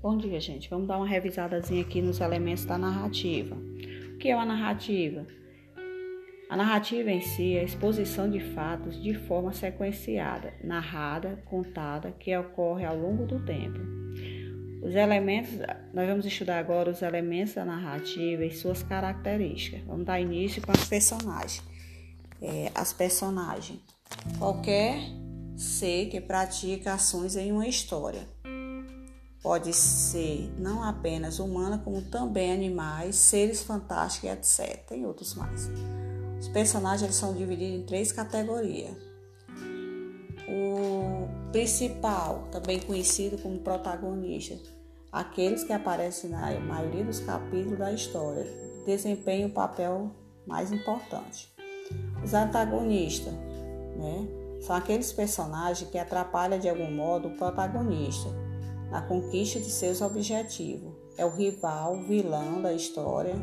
Bom dia, gente. Vamos dar uma revisadazinha aqui nos elementos da narrativa. O que é uma narrativa? A narrativa em si é a exposição de fatos de forma sequenciada, narrada, contada, que ocorre ao longo do tempo. Os elementos, nós vamos estudar agora os elementos da narrativa e suas características. Vamos dar início com as personagens. É, as personagens. Qualquer ser que pratica ações em uma história. Pode ser não apenas humana, como também animais, seres fantásticos, etc. Tem outros mais. Os personagens eles são divididos em três categorias. O principal, também conhecido como protagonista, aqueles que aparecem na maioria dos capítulos da história, desempenham o papel mais importante. Os antagonistas, né? São aqueles personagens que atrapalham de algum modo o protagonista na conquista de seus objetivos. É o rival, vilão da história